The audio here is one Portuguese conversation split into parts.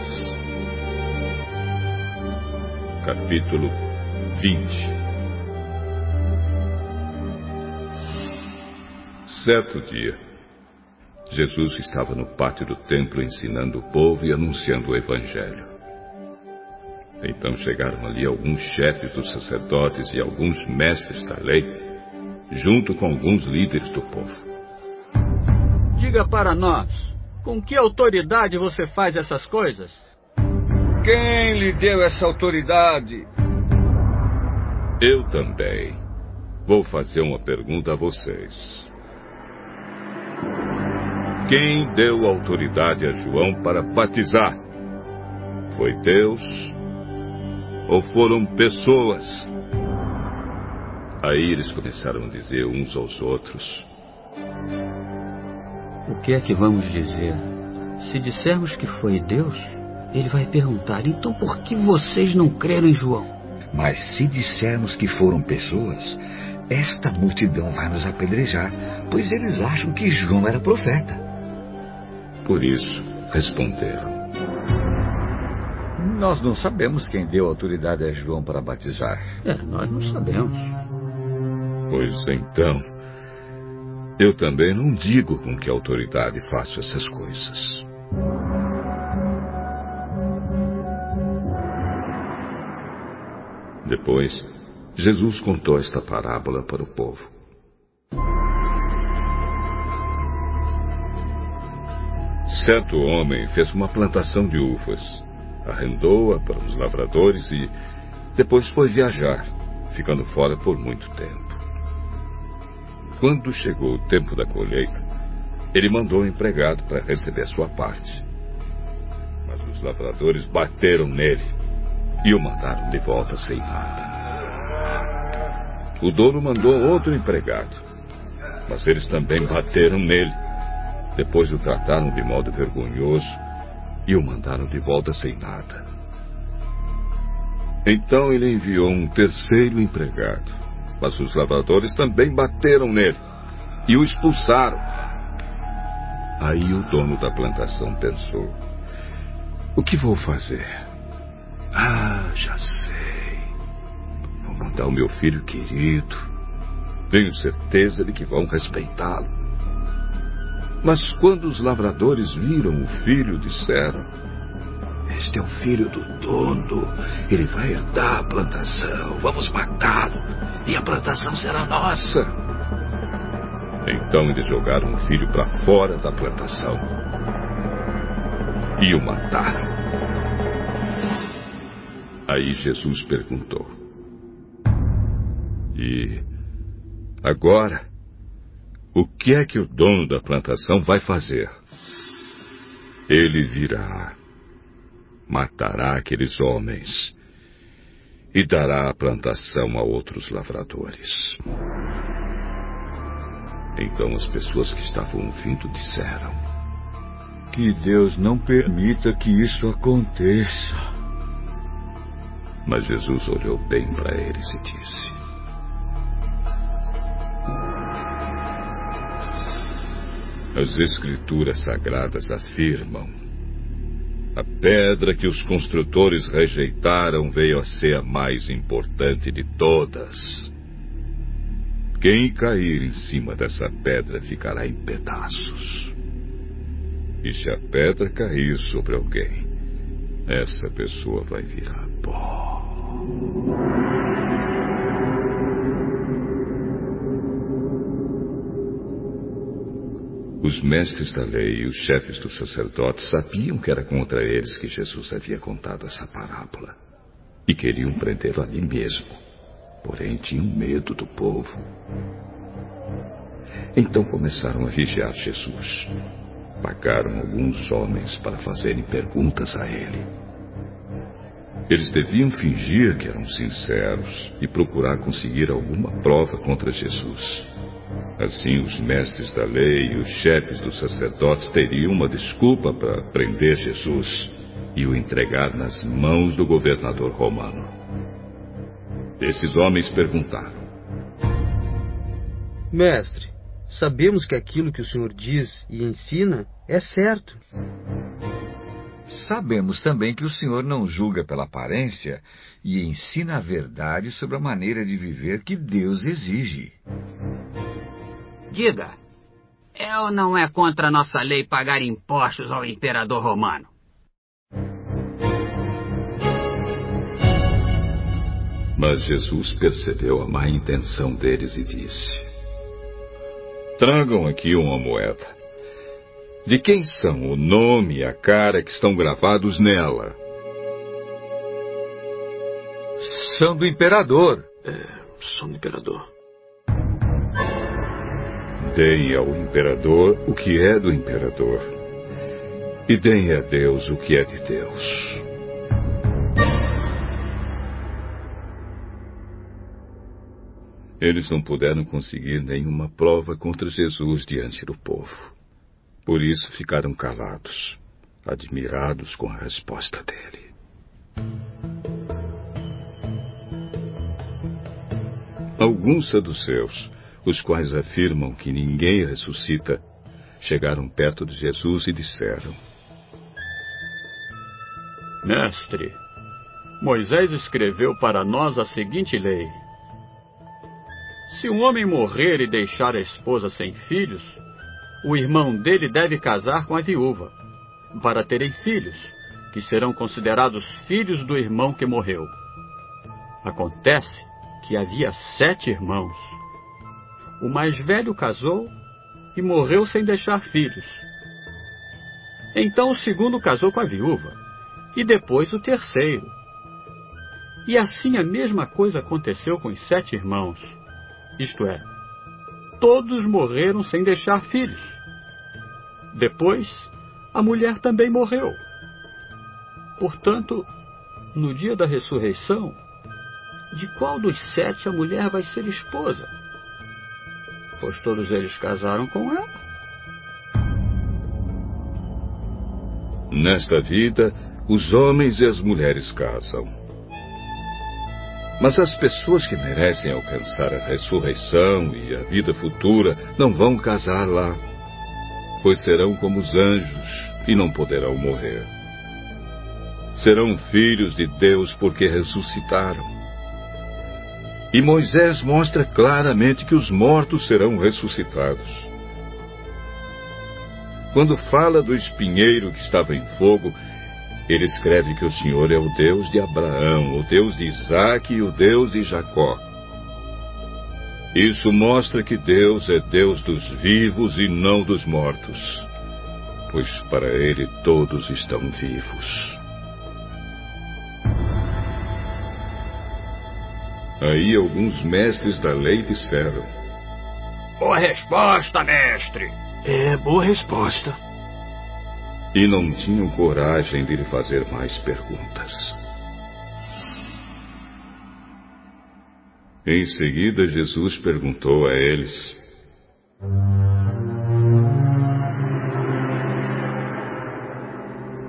Lucas, capítulo 20. Certo dia, Jesus estava no pátio do templo ensinando o povo e anunciando o Evangelho. Então chegaram ali alguns chefes dos sacerdotes e alguns mestres da lei, junto com alguns líderes do povo. Diga para nós, com que autoridade você faz essas coisas? Quem lhe deu essa autoridade? Eu também. Vou fazer uma pergunta a vocês. Quem deu autoridade a João para batizar? Foi Deus ou foram pessoas? Aí eles começaram a dizer uns aos outros: que é que vamos dizer? Se dissermos que foi Deus, ele vai perguntar: então por que vocês não creram em João? Mas se dissermos que foram pessoas, esta multidão vai nos apedrejar, pois eles acham que João era profeta. Por isso, responderam: Nós não sabemos quem deu autoridade a João para batizar. É, nós não sabemos. Pois então, eu também não digo com que autoridade faço essas coisas. Depois, Jesus contou esta parábola para o povo. Certo homem fez uma plantação de uvas, arrendou-a para os lavradores e depois foi viajar, ficando fora por muito tempo. Quando chegou o tempo da colheita, ele mandou um empregado para receber sua parte. Mas os lavradores bateram nele e o mandaram de volta sem nada. O dono mandou outro empregado, mas eles também bateram nele. Depois o trataram de modo vergonhoso e o mandaram de volta sem nada. Então ele enviou um terceiro empregado, mas os lavradores também bateram nele e o expulsaram. Aí o dono da plantação pensou: O que vou fazer? Ah, já sei. Vou mandar o meu filho querido. Tenho certeza de que vão respeitá-lo. Mas quando os lavradores viram o filho, disseram: Este é o filho do dono. Ele vai herdar a plantação. Vamos matá-lo. E a plantação será nossa. Então eles jogaram o filho para fora da plantação. E o mataram. Aí Jesus perguntou: E agora, o que é que o dono da plantação vai fazer? Ele virá, matará aqueles homens e dará a plantação a outros lavradores. Então as pessoas que estavam ouvindo disseram: Que Deus não permita que isso aconteça. Mas Jesus olhou bem para eles e disse: As Escrituras Sagradas afirmam: a pedra que os construtores rejeitaram veio a ser a mais importante de todas. Quem cair em cima dessa pedra ficará em pedaços. E se a pedra cair sobre alguém, essa pessoa vai virar pó. Os mestres da lei e os chefes dos sacerdotes sabiam que era contra eles que Jesus havia contado essa parábola e queriam prendê-lo ali mesmo. Porém, tinham medo do povo. Então começaram a vigiar Jesus. Pagaram alguns homens para fazerem perguntas a ele. Eles deviam fingir que eram sinceros e procurar conseguir alguma prova contra Jesus. Assim, os mestres da lei e os chefes dos sacerdotes teriam uma desculpa para prender Jesus e o entregar nas mãos do governador romano. Esses homens perguntaram: Mestre, sabemos que aquilo que o senhor diz e ensina é certo. Sabemos também que o Senhor não julga pela aparência e ensina a verdade sobre a maneira de viver que Deus exige. Diga, é ou não é contra a nossa lei pagar impostos ao imperador romano? Mas Jesus percebeu a má intenção deles e disse: Tragam aqui uma moeda. De quem são o nome e a cara que estão gravados nela? São do imperador. É, são do imperador. Deem ao imperador o que é do imperador. E deem a Deus o que é de Deus. Eles não puderam conseguir nenhuma prova contra Jesus diante do povo. Por isso ficaram calados, admirados com a resposta dele. Alguns saduceus, os quais afirmam que ninguém ressuscita, chegaram perto de Jesus e disseram: Mestre, Moisés escreveu para nós a seguinte lei: Se um homem morrer e deixar a esposa sem filhos, o irmão dele deve casar com a viúva, para terem filhos, que serão considerados filhos do irmão que morreu. Acontece que havia sete irmãos. O mais velho casou e morreu sem deixar filhos. Então o segundo casou com a viúva, e depois o terceiro. E assim a mesma coisa aconteceu com os sete irmãos. Isto é, todos morreram sem deixar filhos. Depois, a mulher também morreu. Portanto, no dia da ressurreição, de qual dos sete a mulher vai ser esposa? Pois todos eles casaram com ela. Nesta vida, os homens e as mulheres casam. Mas as pessoas que merecem alcançar a ressurreição e a vida futura não vão casar lá, pois serão como os anjos e não poderão morrer. Serão filhos de Deus porque ressuscitaram. E Moisés mostra claramente que os mortos serão ressuscitados. Quando fala do espinheiro que estava em fogo, ele escreve que o Senhor é o Deus de Abraão, o Deus de Isaac e o Deus de Jacó. Isso mostra que Deus é Deus dos vivos e não dos mortos, pois para Ele todos estão vivos. Aí alguns mestres da lei disseram: Boa resposta, mestre! É, boa resposta e não tinham coragem de lhe fazer mais perguntas. Em seguida, Jesus perguntou a eles: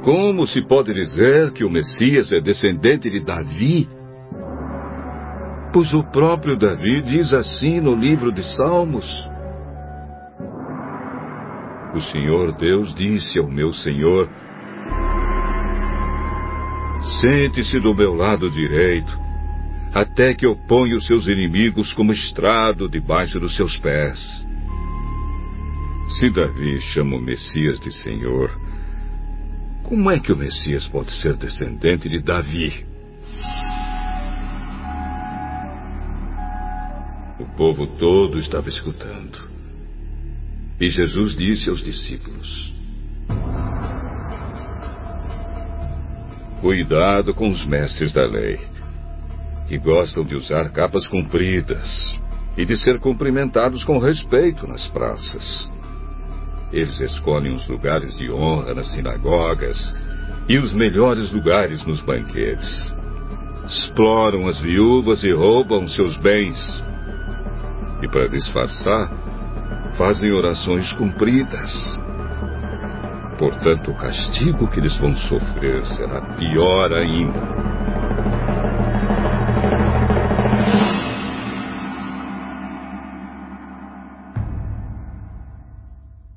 Como se pode dizer que o Messias é descendente de Davi? Pois o próprio Davi diz assim no livro de Salmos: o Senhor Deus disse ao meu Senhor: Sente-se do meu lado direito, até que eu ponha os seus inimigos como estrado debaixo dos seus pés. Se Davi chama o Messias de Senhor, como é que o Messias pode ser descendente de Davi? O povo todo estava escutando. E Jesus disse aos discípulos: Cuidado com os mestres da lei, que gostam de usar capas compridas e de ser cumprimentados com respeito nas praças. Eles escolhem os lugares de honra nas sinagogas e os melhores lugares nos banquetes. Exploram as viúvas e roubam seus bens. E para disfarçar, fazem orações cumpridas. Portanto, o castigo que eles vão sofrer será pior ainda.